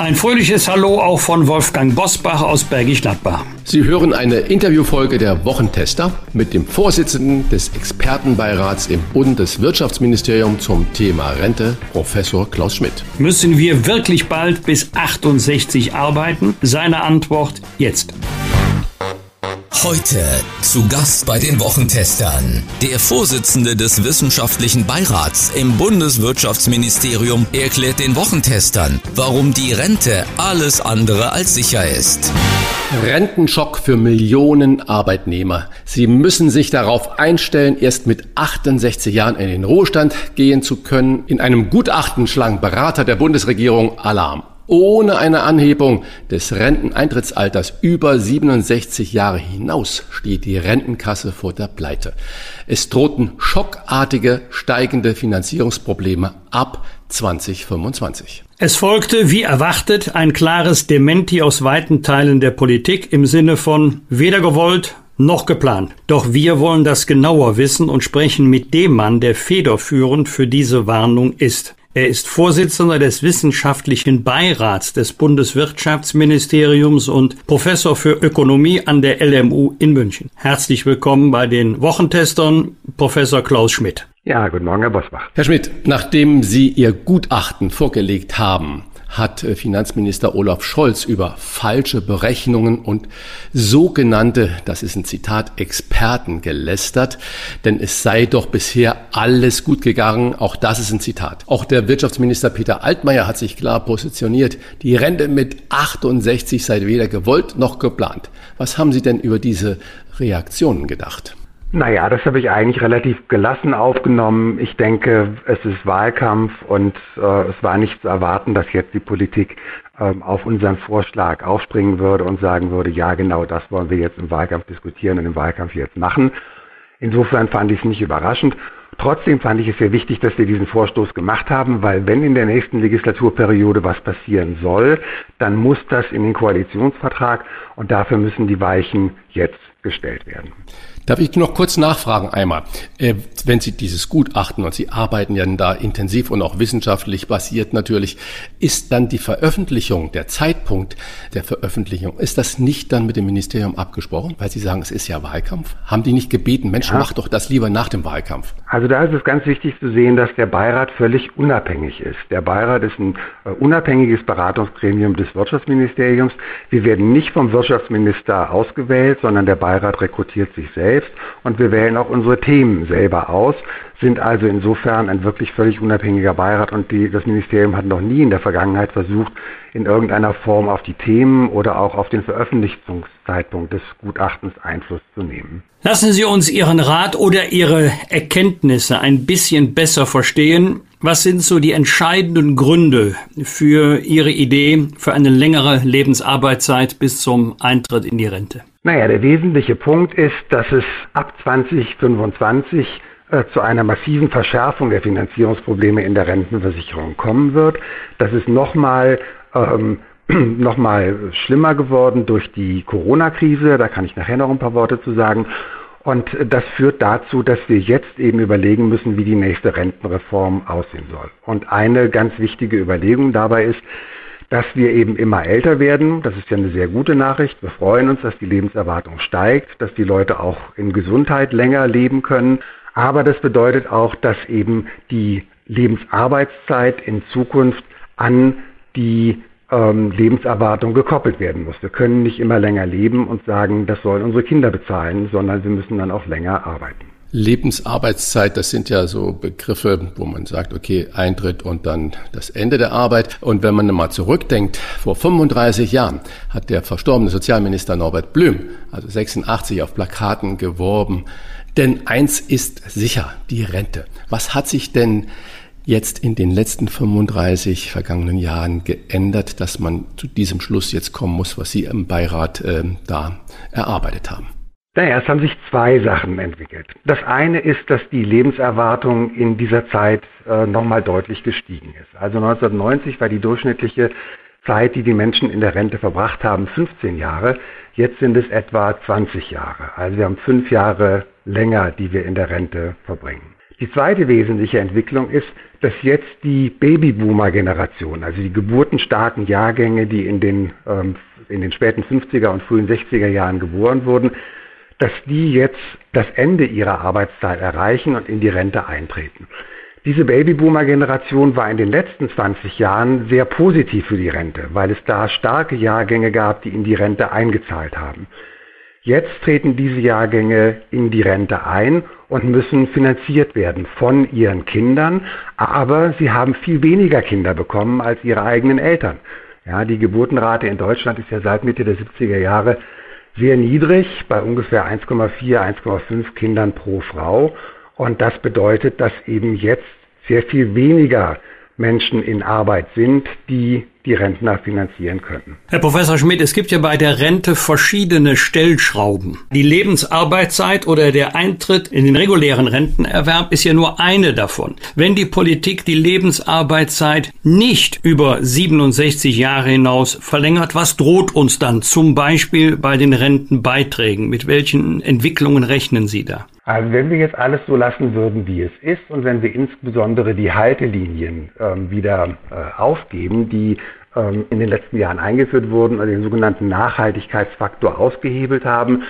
Ein fröhliches Hallo auch von Wolfgang Bosbach aus Bergisch Gladbach. Sie hören eine Interviewfolge der Wochentester mit dem Vorsitzenden des Expertenbeirats im Bundeswirtschaftsministerium zum Thema Rente, Professor Klaus Schmidt. Müssen wir wirklich bald bis 68 arbeiten? Seine Antwort jetzt. Heute zu Gast bei den Wochentestern. Der Vorsitzende des Wissenschaftlichen Beirats im Bundeswirtschaftsministerium erklärt den Wochentestern, warum die Rente alles andere als sicher ist. Rentenschock für Millionen Arbeitnehmer. Sie müssen sich darauf einstellen, erst mit 68 Jahren in den Ruhestand gehen zu können. In einem Gutachten schlagen Berater der Bundesregierung Alarm ohne eine Anhebung des Renteneintrittsalters über 67 Jahre hinaus steht die Rentenkasse vor der Pleite. Es drohten schockartige steigende Finanzierungsprobleme ab 2025. Es folgte, wie erwartet, ein klares Dementi aus weiten Teilen der Politik im Sinne von weder gewollt noch geplant. Doch wir wollen das genauer wissen und sprechen mit dem Mann, der federführend für diese Warnung ist. Er ist Vorsitzender des Wissenschaftlichen Beirats des Bundeswirtschaftsministeriums und Professor für Ökonomie an der LMU in München. Herzlich willkommen bei den Wochentestern, Professor Klaus Schmidt. Ja, guten Morgen, Herr Bosbach. Herr Schmidt, nachdem Sie Ihr Gutachten vorgelegt haben, hat äh, Finanzminister Olaf Scholz über falsche Berechnungen und sogenannte, das ist ein Zitat, Experten gelästert, denn es sei doch bisher alles gut gegangen. Auch das ist ein Zitat. Auch der Wirtschaftsminister Peter Altmaier hat sich klar positioniert. Die Rente mit 68 sei weder gewollt noch geplant. Was haben Sie denn über diese Reaktionen gedacht? Naja, das habe ich eigentlich relativ gelassen aufgenommen. Ich denke, es ist Wahlkampf und äh, es war nicht zu erwarten, dass jetzt die Politik ähm, auf unseren Vorschlag aufspringen würde und sagen würde, ja genau das wollen wir jetzt im Wahlkampf diskutieren und im Wahlkampf jetzt machen. Insofern fand ich es nicht überraschend. Trotzdem fand ich es sehr wichtig, dass wir diesen Vorstoß gemacht haben, weil wenn in der nächsten Legislaturperiode was passieren soll, dann muss das in den Koalitionsvertrag und dafür müssen die Weichen jetzt gestellt werden. Darf ich noch kurz nachfragen einmal? Äh, wenn Sie dieses Gutachten, und Sie arbeiten ja da intensiv und auch wissenschaftlich basiert natürlich, ist dann die Veröffentlichung, der Zeitpunkt der Veröffentlichung, ist das nicht dann mit dem Ministerium abgesprochen? Weil Sie sagen, es ist ja Wahlkampf. Haben die nicht gebeten, Mensch, ja. mach doch das lieber nach dem Wahlkampf? Also da ist es ganz wichtig zu sehen, dass der Beirat völlig unabhängig ist. Der Beirat ist ein äh, unabhängiges Beratungsgremium des Wirtschaftsministeriums. Wir werden nicht vom Wirtschaftsminister ausgewählt, sondern der Beirat rekrutiert sich selbst und wir wählen auch unsere Themen selber aus, sind also insofern ein wirklich völlig unabhängiger Beirat und die, das Ministerium hat noch nie in der Vergangenheit versucht, in irgendeiner Form auf die Themen oder auch auf den Veröffentlichungszeitpunkt des Gutachtens Einfluss zu nehmen. Lassen Sie uns Ihren Rat oder Ihre Erkenntnisse ein bisschen besser verstehen. Was sind so die entscheidenden Gründe für Ihre Idee für eine längere Lebensarbeitszeit bis zum Eintritt in die Rente? Naja, der wesentliche Punkt ist, dass es ab 2025 äh, zu einer massiven Verschärfung der Finanzierungsprobleme in der Rentenversicherung kommen wird. Das ist nochmal ähm, noch schlimmer geworden durch die Corona-Krise. Da kann ich nachher noch ein paar Worte zu sagen. Und das führt dazu, dass wir jetzt eben überlegen müssen, wie die nächste Rentenreform aussehen soll. Und eine ganz wichtige Überlegung dabei ist, dass wir eben immer älter werden. Das ist ja eine sehr gute Nachricht. Wir freuen uns, dass die Lebenserwartung steigt, dass die Leute auch in Gesundheit länger leben können. Aber das bedeutet auch, dass eben die Lebensarbeitszeit in Zukunft an die ähm, Lebenserwartung gekoppelt werden muss. Wir können nicht immer länger leben und sagen, das sollen unsere Kinder bezahlen, sondern wir müssen dann auch länger arbeiten. Lebensarbeitszeit, das sind ja so Begriffe, wo man sagt, okay, Eintritt und dann das Ende der Arbeit. Und wenn man mal zurückdenkt, vor 35 Jahren hat der verstorbene Sozialminister Norbert Blüm, also 86, auf Plakaten geworben, denn eins ist sicher, die Rente. Was hat sich denn jetzt in den letzten 35 vergangenen Jahren geändert, dass man zu diesem Schluss jetzt kommen muss, was Sie im Beirat äh, da erarbeitet haben? Naja, es haben sich zwei Sachen entwickelt. Das eine ist, dass die Lebenserwartung in dieser Zeit äh, nochmal deutlich gestiegen ist. Also 1990 war die durchschnittliche Zeit, die die Menschen in der Rente verbracht haben, 15 Jahre. Jetzt sind es etwa 20 Jahre. Also wir haben fünf Jahre länger, die wir in der Rente verbringen. Die zweite wesentliche Entwicklung ist, dass jetzt die Babyboomer-Generation, also die geburtenstarken Jahrgänge, die in den, ähm, in den späten 50er und frühen 60er Jahren geboren wurden, dass die jetzt das Ende ihrer Arbeitszeit erreichen und in die Rente eintreten. Diese Babyboomer-Generation war in den letzten 20 Jahren sehr positiv für die Rente, weil es da starke Jahrgänge gab, die in die Rente eingezahlt haben. Jetzt treten diese Jahrgänge in die Rente ein und müssen finanziert werden von ihren Kindern, aber sie haben viel weniger Kinder bekommen als ihre eigenen Eltern. Ja, die Geburtenrate in Deutschland ist ja seit Mitte der 70er Jahre sehr niedrig, bei ungefähr 1,4, 1,5 Kindern pro Frau. Und das bedeutet, dass eben jetzt sehr viel weniger Menschen in Arbeit sind, die die Rentner finanzieren können. Herr Professor Schmidt, es gibt ja bei der Rente verschiedene Stellschrauben. Die Lebensarbeitszeit oder der Eintritt in den regulären Rentenerwerb ist ja nur eine davon. Wenn die Politik die Lebensarbeitszeit nicht über 67 Jahre hinaus verlängert, was droht uns dann zum Beispiel bei den Rentenbeiträgen? Mit welchen Entwicklungen rechnen Sie da? Also wenn wir jetzt alles so lassen würden, wie es ist, und wenn wir insbesondere die Haltelinien ähm, wieder äh, aufgeben, die ähm, in den letzten Jahren eingeführt wurden, also den sogenannten Nachhaltigkeitsfaktor ausgehebelt haben,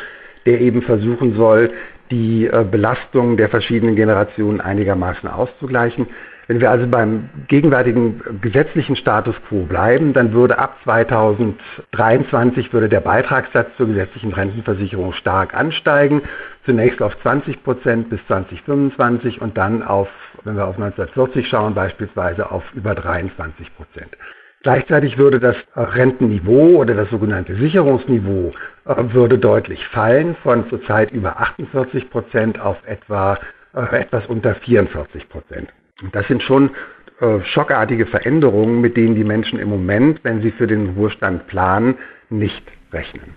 der eben versuchen soll, die äh, Belastung der verschiedenen Generationen einigermaßen auszugleichen, wenn wir also beim gegenwärtigen gesetzlichen Status quo bleiben, dann würde ab 2023 würde der Beitragssatz zur gesetzlichen Rentenversicherung stark ansteigen. Zunächst auf 20 Prozent bis 2025 und dann auf, wenn wir auf 1940 schauen, beispielsweise auf über 23 Prozent. Gleichzeitig würde das Rentenniveau oder das sogenannte Sicherungsniveau äh, würde deutlich fallen von zurzeit über 48 Prozent auf etwa äh, etwas unter 44 Prozent. Das sind schon äh, schockartige Veränderungen, mit denen die Menschen im Moment, wenn sie für den Ruhestand planen, nicht rechnen.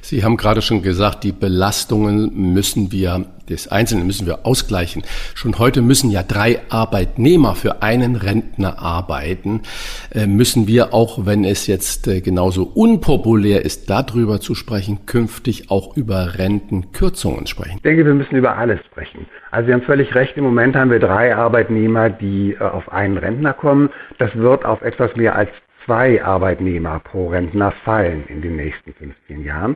Sie haben gerade schon gesagt, die Belastungen müssen wir, des Einzelnen müssen wir ausgleichen. Schon heute müssen ja drei Arbeitnehmer für einen Rentner arbeiten. Äh, müssen wir auch, wenn es jetzt äh, genauso unpopulär ist, darüber zu sprechen, künftig auch über Rentenkürzungen sprechen? Ich denke, wir müssen über alles sprechen. Also Sie haben völlig recht, im Moment haben wir drei Arbeitnehmer, die äh, auf einen Rentner kommen. Das wird auf etwas mehr als zwei Arbeitnehmer pro Rentner fallen in den nächsten 15 Jahren.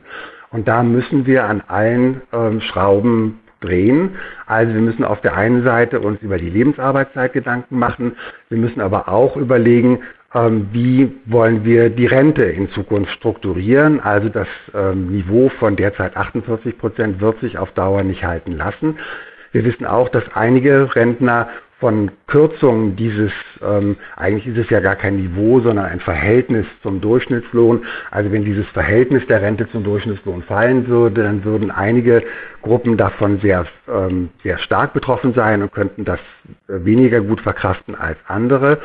Und da müssen wir an allen ähm, Schrauben drehen. Also wir müssen auf der einen Seite uns über die Lebensarbeitszeit Gedanken machen. Wir müssen aber auch überlegen, ähm, wie wollen wir die Rente in Zukunft strukturieren. Also das ähm, Niveau von derzeit 48 Prozent wird sich auf Dauer nicht halten lassen. Wir wissen auch, dass einige Rentner von Kürzungen dieses, ähm, eigentlich ist es ja gar kein Niveau, sondern ein Verhältnis zum Durchschnittslohn. Also wenn dieses Verhältnis der Rente zum Durchschnittslohn fallen würde, dann würden einige Gruppen davon sehr, ähm, sehr stark betroffen sein und könnten das äh, weniger gut verkraften als andere.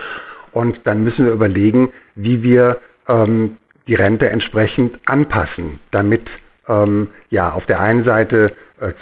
Und dann müssen wir überlegen, wie wir ähm, die Rente entsprechend anpassen, damit ähm, ja auf der einen Seite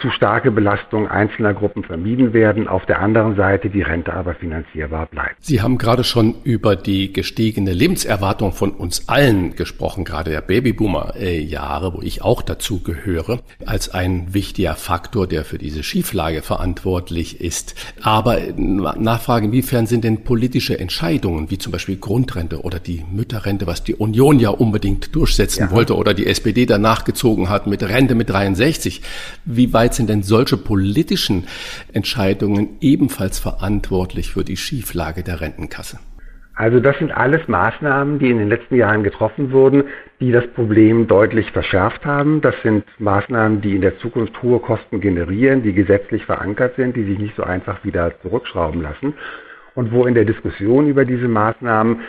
zu starke Belastung einzelner Gruppen vermieden werden, auf der anderen Seite die Rente aber finanzierbar bleibt. Sie haben gerade schon über die gestiegene Lebenserwartung von uns allen gesprochen, gerade der Babyboomer-Jahre, wo ich auch dazu gehöre, als ein wichtiger Faktor, der für diese Schieflage verantwortlich ist. Aber Nachfrage, inwiefern sind denn politische Entscheidungen, wie zum Beispiel Grundrente oder die Mütterrente, was die Union ja unbedingt durchsetzen ja. wollte oder die SPD danach gezogen hat mit Rente mit 63, wie wie weit sind denn solche politischen Entscheidungen ebenfalls verantwortlich für die Schieflage der Rentenkasse? Also das sind alles Maßnahmen, die in den letzten Jahren getroffen wurden, die das Problem deutlich verschärft haben. Das sind Maßnahmen, die in der Zukunft hohe Kosten generieren, die gesetzlich verankert sind, die sich nicht so einfach wieder zurückschrauben lassen und wo in der Diskussion über diese Maßnahmen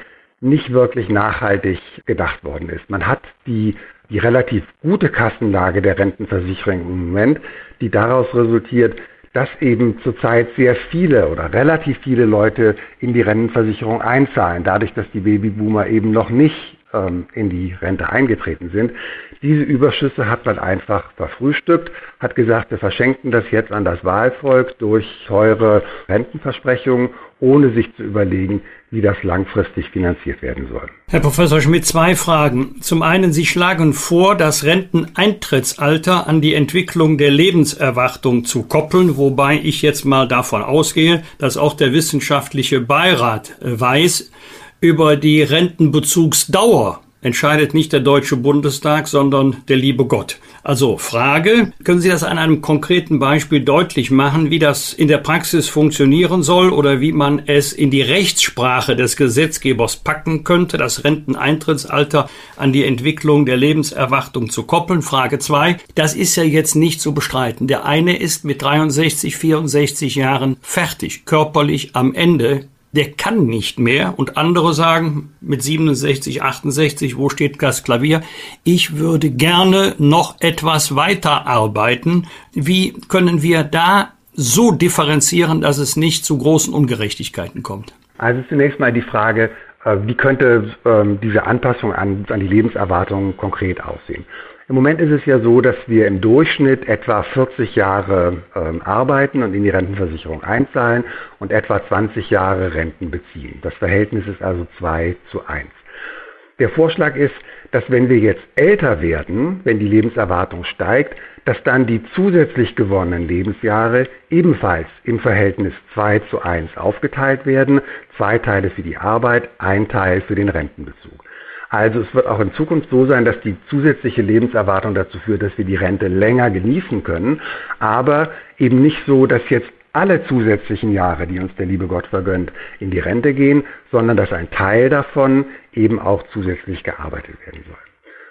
nicht wirklich nachhaltig gedacht worden ist. Man hat die die relativ gute Kassenlage der Rentenversicherung im Moment, die daraus resultiert, dass eben zurzeit sehr viele oder relativ viele Leute in die Rentenversicherung einzahlen, dadurch, dass die Babyboomer eben noch nicht ähm, in die Rente eingetreten sind. Diese Überschüsse hat man einfach verfrühstückt, hat gesagt, wir verschenken das jetzt an das Wahlvolk durch teure Rentenversprechungen, ohne sich zu überlegen, wie das langfristig finanziert werden soll. Herr Professor Schmidt, zwei Fragen. Zum einen, Sie schlagen vor, das Renteneintrittsalter an die Entwicklung der Lebenserwartung zu koppeln, wobei ich jetzt mal davon ausgehe, dass auch der wissenschaftliche Beirat weiß, über die Rentenbezugsdauer entscheidet nicht der Deutsche Bundestag, sondern der liebe Gott. Also Frage, können Sie das an einem konkreten Beispiel deutlich machen, wie das in der Praxis funktionieren soll oder wie man es in die Rechtssprache des Gesetzgebers packen könnte, das Renteneintrittsalter an die Entwicklung der Lebenserwartung zu koppeln? Frage zwei, das ist ja jetzt nicht zu bestreiten. Der eine ist mit 63, 64 Jahren fertig, körperlich am Ende der kann nicht mehr. Und andere sagen mit 67, 68, wo steht das Klavier? Ich würde gerne noch etwas weiter arbeiten. Wie können wir da so differenzieren, dass es nicht zu großen Ungerechtigkeiten kommt? Also zunächst mal die Frage, äh, wie könnte ähm, diese Anpassung an, an die Lebenserwartung konkret aussehen? Im Moment ist es ja so, dass wir im Durchschnitt etwa 40 Jahre ähm, arbeiten und in die Rentenversicherung einzahlen und etwa 20 Jahre Renten beziehen. Das Verhältnis ist also 2 zu 1. Der Vorschlag ist, dass wenn wir jetzt älter werden, wenn die Lebenserwartung steigt, dass dann die zusätzlich gewonnenen Lebensjahre ebenfalls im Verhältnis 2 zu 1 aufgeteilt werden. Zwei Teile für die Arbeit, ein Teil für den Rentenbezug. Also es wird auch in Zukunft so sein, dass die zusätzliche Lebenserwartung dazu führt, dass wir die Rente länger genießen können, aber eben nicht so, dass jetzt alle zusätzlichen Jahre, die uns der liebe Gott vergönnt, in die Rente gehen, sondern dass ein Teil davon eben auch zusätzlich gearbeitet werden soll.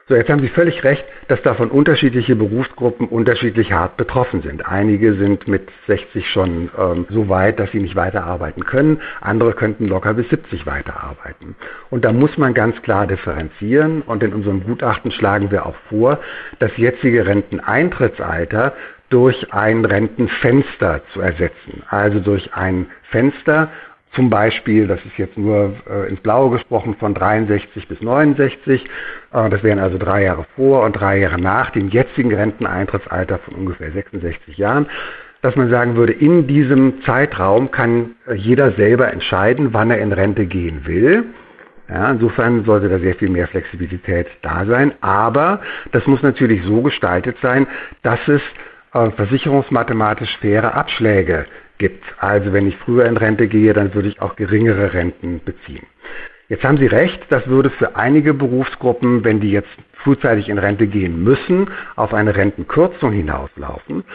So, jetzt haben Sie völlig recht, dass davon unterschiedliche Berufsgruppen unterschiedlich hart betroffen sind. Einige sind mit 60 schon ähm, so weit, dass sie nicht weiterarbeiten können. Andere könnten locker bis 70 weiterarbeiten. Und da muss man ganz klar differenzieren. Und in unserem Gutachten schlagen wir auch vor, das jetzige Renteneintrittsalter durch ein Rentenfenster zu ersetzen. Also durch ein Fenster, zum Beispiel, das ist jetzt nur äh, ins Blaue gesprochen, von 63 bis 69. Äh, das wären also drei Jahre vor und drei Jahre nach dem jetzigen Renteneintrittsalter von ungefähr 66 Jahren. Dass man sagen würde, in diesem Zeitraum kann äh, jeder selber entscheiden, wann er in Rente gehen will. Ja, insofern sollte da sehr viel mehr Flexibilität da sein. Aber das muss natürlich so gestaltet sein, dass es äh, versicherungsmathematisch faire Abschläge gibt. Also wenn ich früher in Rente gehe, dann würde ich auch geringere Renten beziehen. Jetzt haben Sie recht, das würde für einige Berufsgruppen, wenn die jetzt frühzeitig in Rente gehen müssen, auf eine Rentenkürzung hinauslaufen.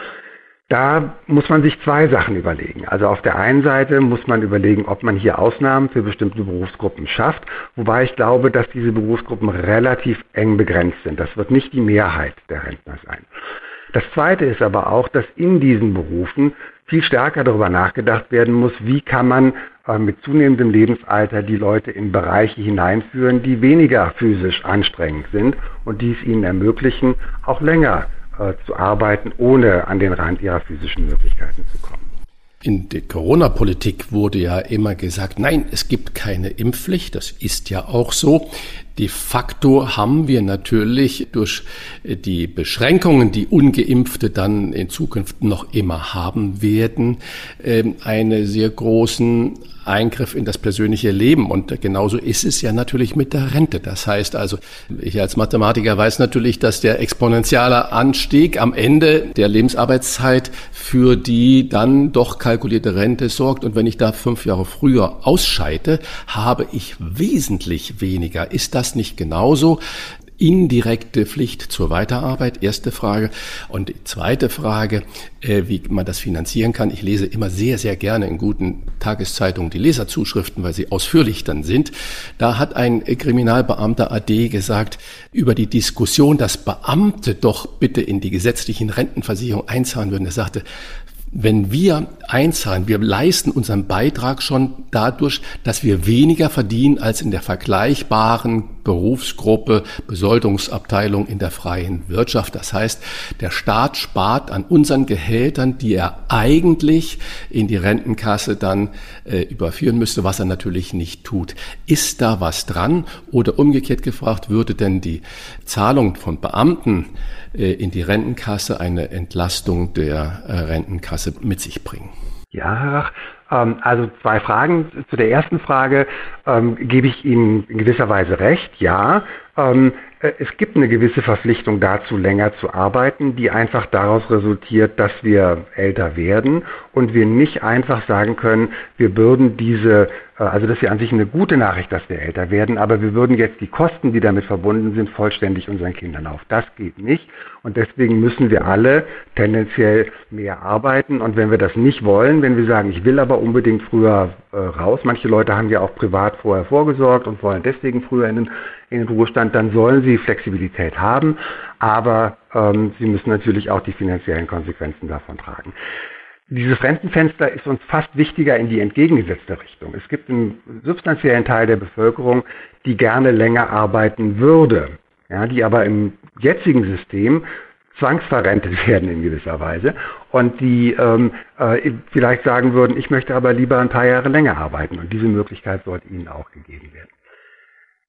Da muss man sich zwei Sachen überlegen. Also auf der einen Seite muss man überlegen, ob man hier Ausnahmen für bestimmte Berufsgruppen schafft, wobei ich glaube, dass diese Berufsgruppen relativ eng begrenzt sind. Das wird nicht die Mehrheit der Rentner sein. Das Zweite ist aber auch, dass in diesen Berufen viel stärker darüber nachgedacht werden muss, wie kann man äh, mit zunehmendem Lebensalter die Leute in Bereiche hineinführen, die weniger physisch anstrengend sind und die es ihnen ermöglichen, auch länger äh, zu arbeiten, ohne an den Rand ihrer physischen Möglichkeiten zu kommen. In der Corona-Politik wurde ja immer gesagt, nein, es gibt keine Impfpflicht. Das ist ja auch so. De facto haben wir natürlich durch die Beschränkungen, die ungeimpfte dann in Zukunft noch immer haben werden, ähm, einen sehr großen Eingriff in das persönliche Leben. Und genauso ist es ja natürlich mit der Rente. Das heißt also, ich als Mathematiker weiß natürlich, dass der exponentielle Anstieg am Ende der Lebensarbeitszeit für die dann doch kalkulierte Rente sorgt. Und wenn ich da fünf Jahre früher ausscheide, habe ich wesentlich weniger. Ist das nicht genauso? Indirekte Pflicht zur Weiterarbeit? Erste Frage. Und die zweite Frage, äh, wie man das finanzieren kann. Ich lese immer sehr, sehr gerne in guten Tageszeitungen die Leserzuschriften, weil sie ausführlich dann sind. Da hat ein Kriminalbeamter AD gesagt über die Diskussion, dass Beamte doch bitte in die gesetzlichen Rentenversicherung einzahlen würden. Er sagte, wenn wir einzahlen, wir leisten unseren Beitrag schon dadurch, dass wir weniger verdienen als in der vergleichbaren Berufsgruppe Besoldungsabteilung in der freien Wirtschaft. Das heißt, der Staat spart an unseren Gehältern, die er eigentlich in die Rentenkasse dann äh, überführen müsste, was er natürlich nicht tut. Ist da was dran? Oder umgekehrt gefragt, würde denn die Zahlung von Beamten äh, in die Rentenkasse eine Entlastung der äh, Rentenkasse mit sich bringen? Ja, Herr Rach, also zwei Fragen. Zu der ersten Frage ähm, gebe ich Ihnen in gewisser Weise recht. Ja, ähm, äh, es gibt eine gewisse Verpflichtung dazu, länger zu arbeiten, die einfach daraus resultiert, dass wir älter werden und wir nicht einfach sagen können, wir bürden diese, äh, also das ist ja an sich eine gute Nachricht, dass wir älter werden, aber wir würden jetzt die Kosten, die damit verbunden sind, vollständig unseren Kindern auf. Das geht nicht und deswegen müssen wir alle tendenziell mehr arbeiten und wenn wir das nicht wollen, wenn wir sagen, ich will aber unbedingt früher äh, raus, manche Leute haben ja auch privat vorher vorgesorgt und wollen deswegen früher in den in den Ruhestand, dann sollen sie Flexibilität haben, aber ähm, sie müssen natürlich auch die finanziellen Konsequenzen davon tragen. Dieses Rentenfenster ist uns fast wichtiger in die entgegengesetzte Richtung. Es gibt einen substanziellen Teil der Bevölkerung, die gerne länger arbeiten würde, ja, die aber im jetzigen System zwangsverrentet werden in gewisser Weise und die ähm, äh, vielleicht sagen würden, ich möchte aber lieber ein paar Jahre länger arbeiten und diese Möglichkeit sollte ihnen auch gegeben werden.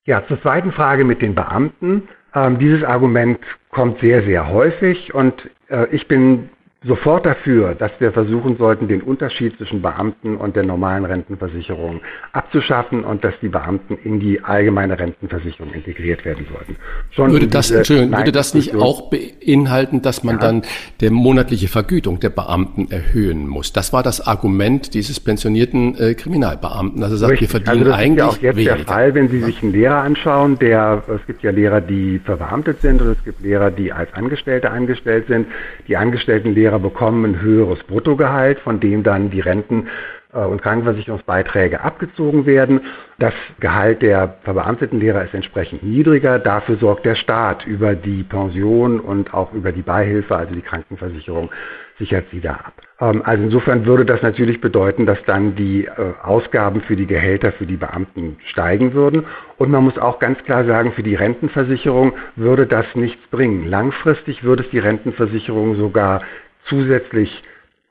Ja, zur zweiten Frage mit den Beamten. Ähm, dieses Argument kommt sehr, sehr häufig und äh, ich bin sofort dafür, dass wir versuchen sollten, den Unterschied zwischen Beamten und der normalen Rentenversicherung abzuschaffen und dass die Beamten in die allgemeine Rentenversicherung integriert werden sollten. Schon würde das, Entschuldigung, würde das nicht auch beinhalten, dass man ja. dann der monatliche Vergütung der Beamten erhöhen muss? Das war das Argument dieses pensionierten äh, Kriminalbeamten, er sagt, Richtig. wir verdienen also das eigentlich ist ja auch jetzt weniger. der Fall, wenn Sie sich einen Lehrer anschauen, der, es gibt ja Lehrer, die verbeamtet sind und es gibt Lehrer, die als Angestellte angestellt sind. Die angestellten Lehrer Lehrer bekommen ein höheres Bruttogehalt, von dem dann die Renten äh, und Krankenversicherungsbeiträge abgezogen werden. Das Gehalt der verbeamteten Lehrer ist entsprechend niedriger. Dafür sorgt der Staat über die Pension und auch über die Beihilfe, also die Krankenversicherung, sichert sie da ab. Ähm, also insofern würde das natürlich bedeuten, dass dann die äh, Ausgaben für die Gehälter für die Beamten steigen würden. Und man muss auch ganz klar sagen, für die Rentenversicherung würde das nichts bringen. Langfristig würde es die Rentenversicherung sogar zusätzlich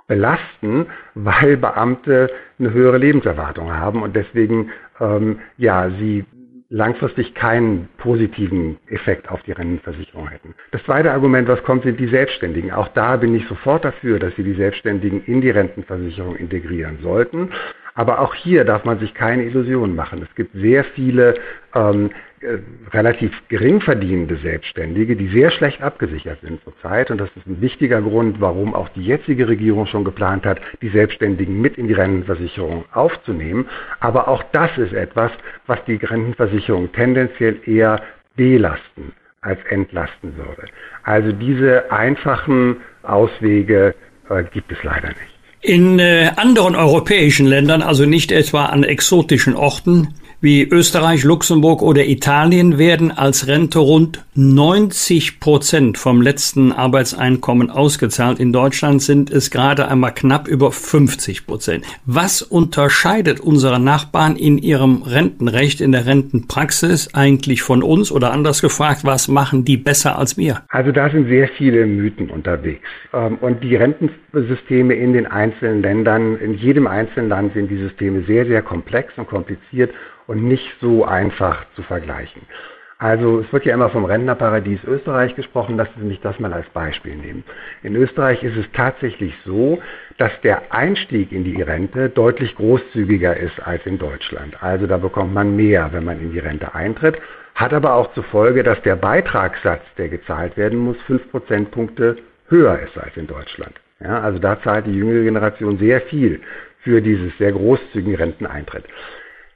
belasten, weil Beamte eine höhere Lebenserwartung haben und deswegen ähm, ja sie langfristig keinen positiven Effekt auf die Rentenversicherung hätten. Das zweite Argument, was kommt, sind die Selbstständigen. Auch da bin ich sofort dafür, dass Sie die Selbstständigen in die Rentenversicherung integrieren sollten. Aber auch hier darf man sich keine Illusionen machen. Es gibt sehr viele ähm, äh, relativ gering verdienende Selbstständige, die sehr schlecht abgesichert sind zurzeit. Und das ist ein wichtiger Grund, warum auch die jetzige Regierung schon geplant hat, die Selbstständigen mit in die Rentenversicherung aufzunehmen. Aber auch das ist etwas, was die Rentenversicherung tendenziell eher belasten als entlasten würde. Also diese einfachen Auswege äh, gibt es leider nicht. In äh, anderen europäischen Ländern, also nicht etwa an exotischen Orten, wie Österreich, Luxemburg oder Italien werden als Rente rund 90 Prozent vom letzten Arbeitseinkommen ausgezahlt. In Deutschland sind es gerade einmal knapp über 50 Prozent. Was unterscheidet unsere Nachbarn in ihrem Rentenrecht, in der Rentenpraxis eigentlich von uns? Oder anders gefragt, was machen die besser als wir? Also da sind sehr viele Mythen unterwegs. Ähm, und die Rentensysteme in den einzelnen Ländern, in jedem einzelnen Land sind die Systeme sehr, sehr komplex und kompliziert und nicht so einfach zu vergleichen. Also es wird ja immer vom Rentnerparadies Österreich gesprochen, lassen Sie mich das mal als Beispiel nehmen. In Österreich ist es tatsächlich so, dass der Einstieg in die Rente deutlich großzügiger ist als in Deutschland. Also da bekommt man mehr, wenn man in die Rente eintritt, hat aber auch zur Folge, dass der Beitragssatz, der gezahlt werden muss, fünf Prozentpunkte höher ist als in Deutschland. Ja, also da zahlt die jüngere Generation sehr viel für dieses sehr großzügigen Renteneintritt.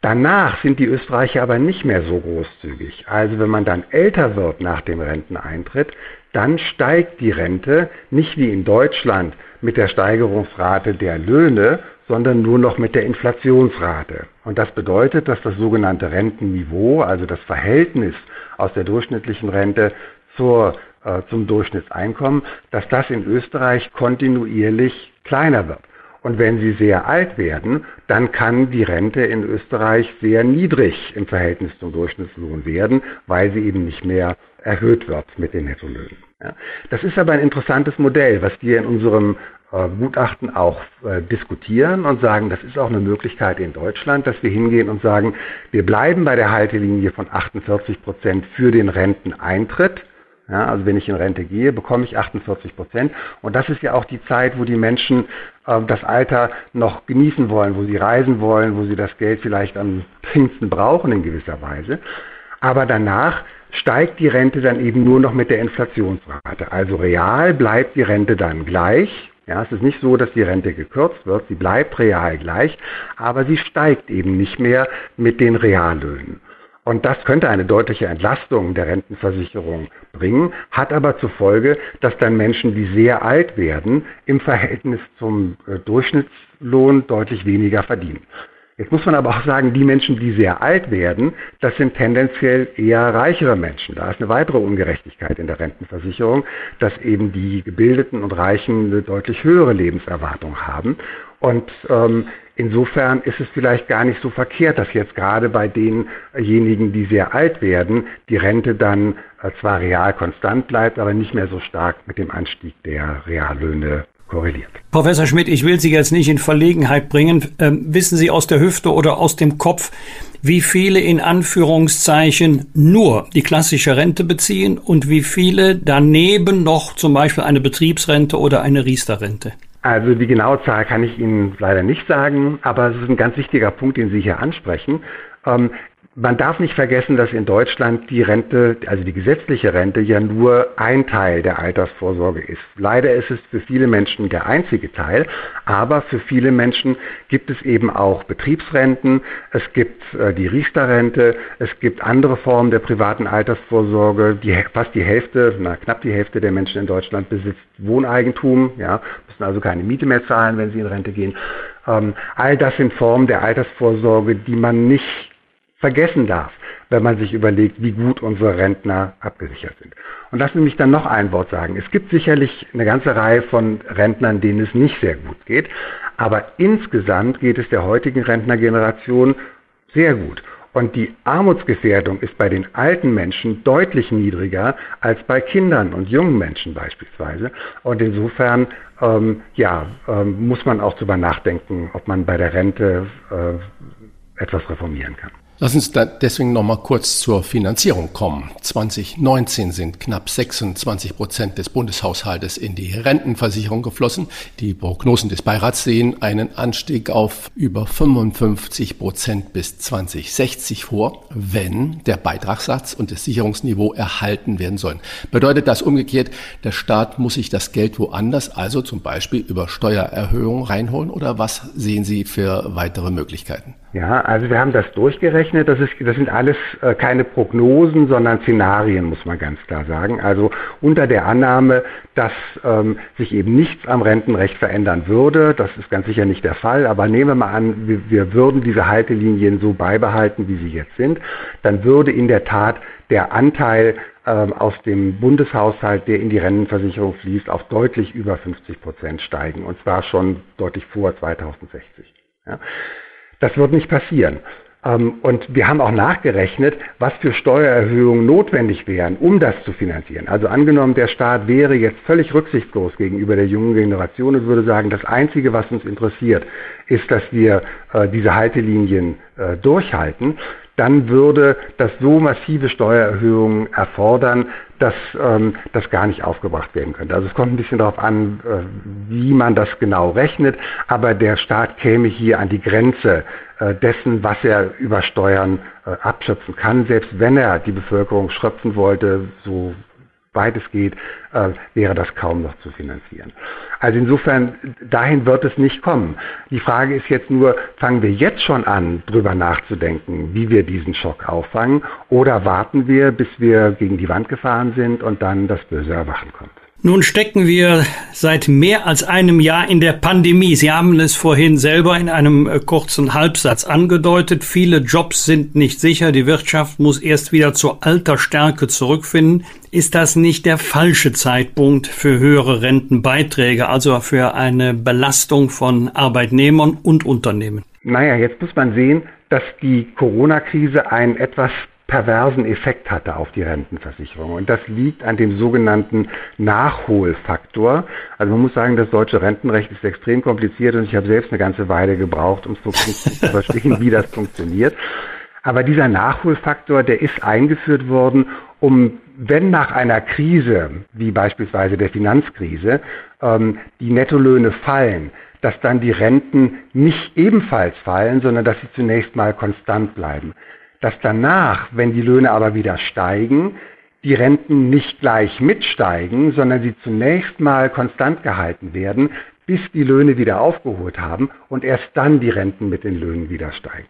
Danach sind die Österreicher aber nicht mehr so großzügig. Also wenn man dann älter wird nach dem Renteneintritt, dann steigt die Rente nicht wie in Deutschland mit der Steigerungsrate der Löhne, sondern nur noch mit der Inflationsrate. Und das bedeutet, dass das sogenannte Rentenniveau, also das Verhältnis aus der durchschnittlichen Rente zur, äh, zum Durchschnittseinkommen, dass das in Österreich kontinuierlich kleiner wird. Und wenn sie sehr alt werden, dann kann die Rente in Österreich sehr niedrig im Verhältnis zum Durchschnittslohn werden, weil sie eben nicht mehr erhöht wird mit den Nettolöhnen. Ja. Das ist aber ein interessantes Modell, was wir in unserem äh, Gutachten auch äh, diskutieren und sagen, das ist auch eine Möglichkeit in Deutschland, dass wir hingehen und sagen, wir bleiben bei der Haltelinie von 48 Prozent für den Renteneintritt ja, also wenn ich in Rente gehe, bekomme ich 48 Prozent. Und das ist ja auch die Zeit, wo die Menschen äh, das Alter noch genießen wollen, wo sie reisen wollen, wo sie das Geld vielleicht am dringendsten brauchen in gewisser Weise. Aber danach steigt die Rente dann eben nur noch mit der Inflationsrate. Also real bleibt die Rente dann gleich. Ja, es ist nicht so, dass die Rente gekürzt wird, sie bleibt real gleich, aber sie steigt eben nicht mehr mit den Reallöhnen. Und das könnte eine deutliche Entlastung der Rentenversicherung bringen, hat aber zur Folge, dass dann Menschen, die sehr alt werden, im Verhältnis zum äh, Durchschnittslohn deutlich weniger verdienen. Jetzt muss man aber auch sagen, die Menschen, die sehr alt werden, das sind tendenziell eher reichere Menschen. Da ist eine weitere Ungerechtigkeit in der Rentenversicherung, dass eben die Gebildeten und Reichen eine deutlich höhere Lebenserwartung haben. Und ähm, Insofern ist es vielleicht gar nicht so verkehrt, dass jetzt gerade bei denjenigen, die sehr alt werden, die Rente dann äh, zwar real konstant bleibt, aber nicht mehr so stark mit dem Anstieg der Reallöhne korreliert. Professor Schmidt, ich will Sie jetzt nicht in Verlegenheit bringen. Ähm, wissen Sie aus der Hüfte oder aus dem Kopf, wie viele in Anführungszeichen nur die klassische Rente beziehen und wie viele daneben noch zum Beispiel eine Betriebsrente oder eine Riester-Rente? Also die genaue Zahl kann ich Ihnen leider nicht sagen, aber es ist ein ganz wichtiger Punkt, den Sie hier ansprechen. Ähm, man darf nicht vergessen, dass in Deutschland die Rente, also die gesetzliche Rente, ja nur ein Teil der Altersvorsorge ist. Leider ist es für viele Menschen der einzige Teil, aber für viele Menschen gibt es eben auch Betriebsrenten, es gibt äh, die Riester-Rente, es gibt andere Formen der privaten Altersvorsorge, die, fast die Hälfte, na, knapp die Hälfte der Menschen in Deutschland besitzt Wohneigentum, ja, müssen also keine Miete mehr zahlen, wenn sie in Rente gehen. Ähm, all das sind Formen der Altersvorsorge, die man nicht vergessen darf, wenn man sich überlegt, wie gut unsere Rentner abgesichert sind. Und lassen Sie mich dann noch ein Wort sagen. Es gibt sicherlich eine ganze Reihe von Rentnern, denen es nicht sehr gut geht, aber insgesamt geht es der heutigen Rentnergeneration sehr gut. Und die Armutsgefährdung ist bei den alten Menschen deutlich niedriger als bei Kindern und jungen Menschen beispielsweise. Und insofern ähm, ja, ähm, muss man auch darüber nachdenken, ob man bei der Rente äh, etwas reformieren kann. Lass uns da deswegen noch mal kurz zur Finanzierung kommen. 2019 sind knapp 26 Prozent des Bundeshaushaltes in die Rentenversicherung geflossen. Die Prognosen des Beirats sehen einen Anstieg auf über 55 Prozent bis 2060 vor, wenn der Beitragssatz und das Sicherungsniveau erhalten werden sollen. Bedeutet das umgekehrt, der Staat muss sich das Geld woanders, also zum Beispiel über Steuererhöhungen reinholen oder was sehen Sie für weitere Möglichkeiten? Ja, also wir haben das durchgerechnet. Das, ist, das sind alles äh, keine Prognosen, sondern Szenarien, muss man ganz klar sagen. Also unter der Annahme, dass ähm, sich eben nichts am Rentenrecht verändern würde. Das ist ganz sicher nicht der Fall. Aber nehmen wir mal an, wir, wir würden diese Haltelinien so beibehalten, wie sie jetzt sind. Dann würde in der Tat der Anteil ähm, aus dem Bundeshaushalt, der in die Rentenversicherung fließt, auf deutlich über 50 Prozent steigen. Und zwar schon deutlich vor 2060. Ja. Das wird nicht passieren. Ähm, und wir haben auch nachgerechnet, was für Steuererhöhungen notwendig wären, um das zu finanzieren. Also angenommen, der Staat wäre jetzt völlig rücksichtslos gegenüber der jungen Generation und würde sagen, das Einzige, was uns interessiert, ist, dass wir äh, diese Haltelinien äh, durchhalten, dann würde das so massive Steuererhöhungen erfordern, dass ähm, das gar nicht aufgebracht werden könnte. Also es kommt ein bisschen darauf an, äh, wie man das genau rechnet, aber der Staat käme hier an die Grenze äh, dessen, was er über Steuern äh, abschöpfen kann, selbst wenn er die Bevölkerung schröpfen wollte, so weit es geht, äh, wäre das kaum noch zu finanzieren. Also insofern, dahin wird es nicht kommen. Die Frage ist jetzt nur, fangen wir jetzt schon an, drüber nachzudenken, wie wir diesen Schock auffangen, oder warten wir, bis wir gegen die Wand gefahren sind und dann das böse Erwachen kommt? Nun stecken wir seit mehr als einem Jahr in der Pandemie. Sie haben es vorhin selber in einem äh, kurzen Halbsatz angedeutet. Viele Jobs sind nicht sicher. Die Wirtschaft muss erst wieder zur alter Stärke zurückfinden. Ist das nicht der falsche Zeitpunkt für höhere Rentenbeiträge, also für eine Belastung von Arbeitnehmern und Unternehmen? Naja, jetzt muss man sehen, dass die Corona-Krise ein etwas perversen Effekt hatte auf die Rentenversicherung. Und das liegt an dem sogenannten Nachholfaktor. Also man muss sagen, das deutsche Rentenrecht ist extrem kompliziert und ich habe selbst eine ganze Weile gebraucht, um zu verstehen, wie das funktioniert. Aber dieser Nachholfaktor, der ist eingeführt worden, um, wenn nach einer Krise, wie beispielsweise der Finanzkrise, ähm, die Nettolöhne fallen, dass dann die Renten nicht ebenfalls fallen, sondern dass sie zunächst mal konstant bleiben dass danach, wenn die Löhne aber wieder steigen, die Renten nicht gleich mitsteigen, sondern sie zunächst mal konstant gehalten werden, bis die Löhne wieder aufgeholt haben und erst dann die Renten mit den Löhnen wieder steigen.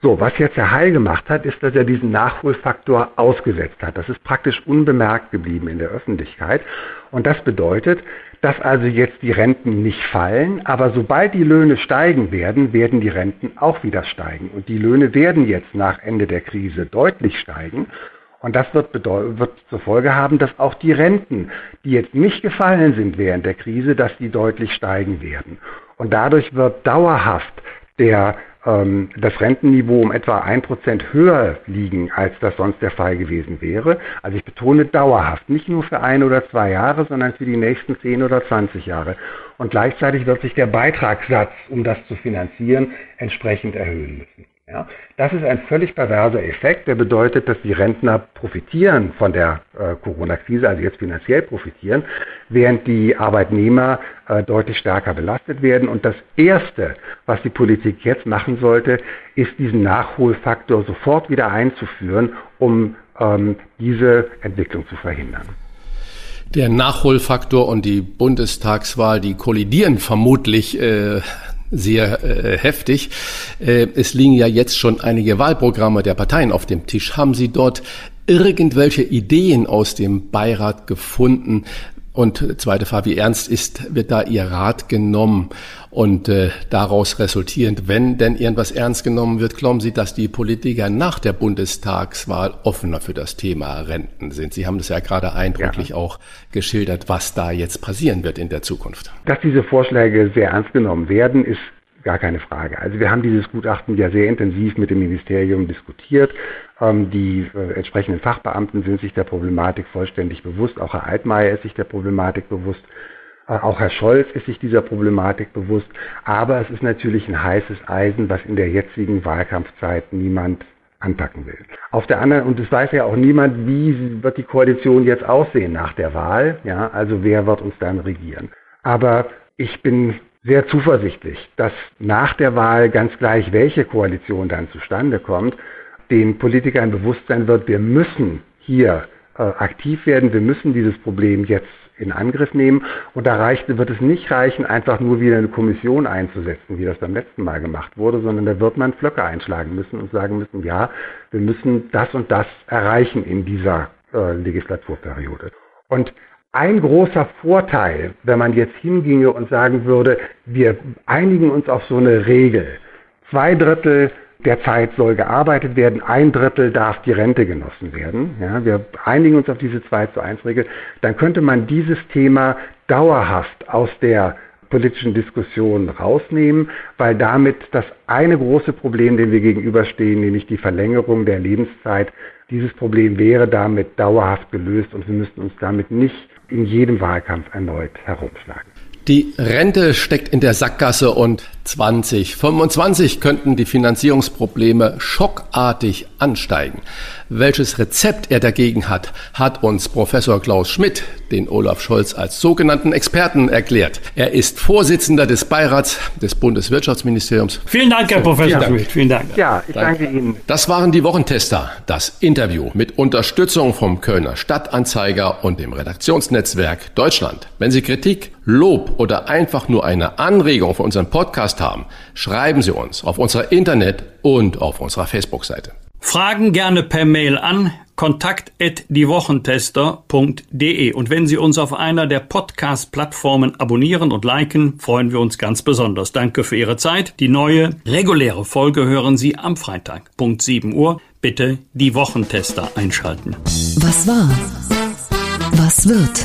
So, was jetzt Herr Heil gemacht hat, ist, dass er diesen Nachholfaktor ausgesetzt hat. Das ist praktisch unbemerkt geblieben in der Öffentlichkeit. Und das bedeutet, dass also jetzt die Renten nicht fallen, aber sobald die Löhne steigen werden, werden die Renten auch wieder steigen. Und die Löhne werden jetzt nach Ende der Krise deutlich steigen. Und das wird, wird zur Folge haben, dass auch die Renten, die jetzt nicht gefallen sind während der Krise, dass die deutlich steigen werden. Und dadurch wird dauerhaft der ähm, das Rentenniveau um etwa ein Prozent höher liegen, als das sonst der Fall gewesen wäre. Also ich betone dauerhaft, nicht nur für ein oder zwei Jahre, sondern für die nächsten zehn oder zwanzig Jahre. Und gleichzeitig wird sich der Beitragssatz, um das zu finanzieren, entsprechend erhöhen müssen. Ja, das ist ein völlig perverser Effekt, der bedeutet, dass die Rentner profitieren von der äh, Corona-Krise, also jetzt finanziell profitieren, während die Arbeitnehmer äh, deutlich stärker belastet werden. Und das Erste, was die Politik jetzt machen sollte, ist diesen Nachholfaktor sofort wieder einzuführen, um ähm, diese Entwicklung zu verhindern. Der Nachholfaktor und die Bundestagswahl, die kollidieren vermutlich äh, sehr äh, heftig. Äh, es liegen ja jetzt schon einige Wahlprogramme der Parteien auf dem Tisch. Haben Sie dort irgendwelche Ideen aus dem Beirat gefunden? Und zweite Frage, wie ernst ist, wird da Ihr Rat genommen? Und äh, daraus resultierend, wenn denn irgendwas ernst genommen wird, glauben Sie, dass die Politiker nach der Bundestagswahl offener für das Thema Renten sind? Sie haben das ja gerade eindrücklich ja. auch geschildert, was da jetzt passieren wird in der Zukunft. Dass diese Vorschläge sehr ernst genommen werden, ist gar keine Frage. Also wir haben dieses Gutachten ja sehr intensiv mit dem Ministerium diskutiert. Ähm, die äh, entsprechenden Fachbeamten sind sich der Problematik vollständig bewusst. Auch Herr Altmaier ist sich der Problematik bewusst. Äh, auch Herr Scholz ist sich dieser Problematik bewusst. Aber es ist natürlich ein heißes Eisen, was in der jetzigen Wahlkampfzeit niemand anpacken will. Auf der anderen, und es weiß ja auch niemand, wie wird die Koalition jetzt aussehen nach der Wahl. Ja, also wer wird uns dann regieren. Aber ich bin sehr zuversichtlich, dass nach der Wahl ganz gleich, welche Koalition dann zustande kommt, den Politikern bewusst sein wird, wir müssen hier äh, aktiv werden, wir müssen dieses Problem jetzt in Angriff nehmen. Und da reicht, wird es nicht reichen, einfach nur wieder eine Kommission einzusetzen, wie das beim letzten Mal gemacht wurde, sondern da wird man Flöcke einschlagen müssen und sagen müssen, ja, wir müssen das und das erreichen in dieser äh, Legislaturperiode. Und ein großer Vorteil, wenn man jetzt hinginge und sagen würde, wir einigen uns auf so eine Regel. Zwei Drittel der Zeit soll gearbeitet werden, ein Drittel darf die Rente genossen werden. Ja, wir einigen uns auf diese 2 zu 1 Regel. Dann könnte man dieses Thema dauerhaft aus der politischen Diskussion rausnehmen, weil damit das eine große Problem, dem wir gegenüberstehen, nämlich die Verlängerung der Lebenszeit, dieses Problem wäre damit dauerhaft gelöst und wir müssten uns damit nicht in jedem Wahlkampf erneut herumschlagen. Die Rente steckt in der Sackgasse und 2025 könnten die Finanzierungsprobleme schockartig ansteigen. Welches Rezept er dagegen hat, hat uns Professor Klaus Schmidt, den Olaf Scholz als sogenannten Experten erklärt. Er ist Vorsitzender des Beirats des Bundeswirtschaftsministeriums. Vielen Dank, Herr Professor Schmidt. Vielen Dank. Ja, ich danke. danke Ihnen. Das waren die Wochentester. Das Interview mit Unterstützung vom Kölner Stadtanzeiger und dem Redaktionsnetzwerk Deutschland. Wenn Sie Kritik, Lob oder einfach nur eine Anregung für unseren Podcast haben, schreiben Sie uns auf unserer Internet- und auf unserer Facebook-Seite. Fragen gerne per Mail an kontakt@diewochentester.de und wenn Sie uns auf einer der Podcast Plattformen abonnieren und liken, freuen wir uns ganz besonders. Danke für Ihre Zeit. Die neue reguläre Folge hören Sie am Freitag Punkt 7 Uhr. Bitte die Wochentester einschalten. Was war? Was wird?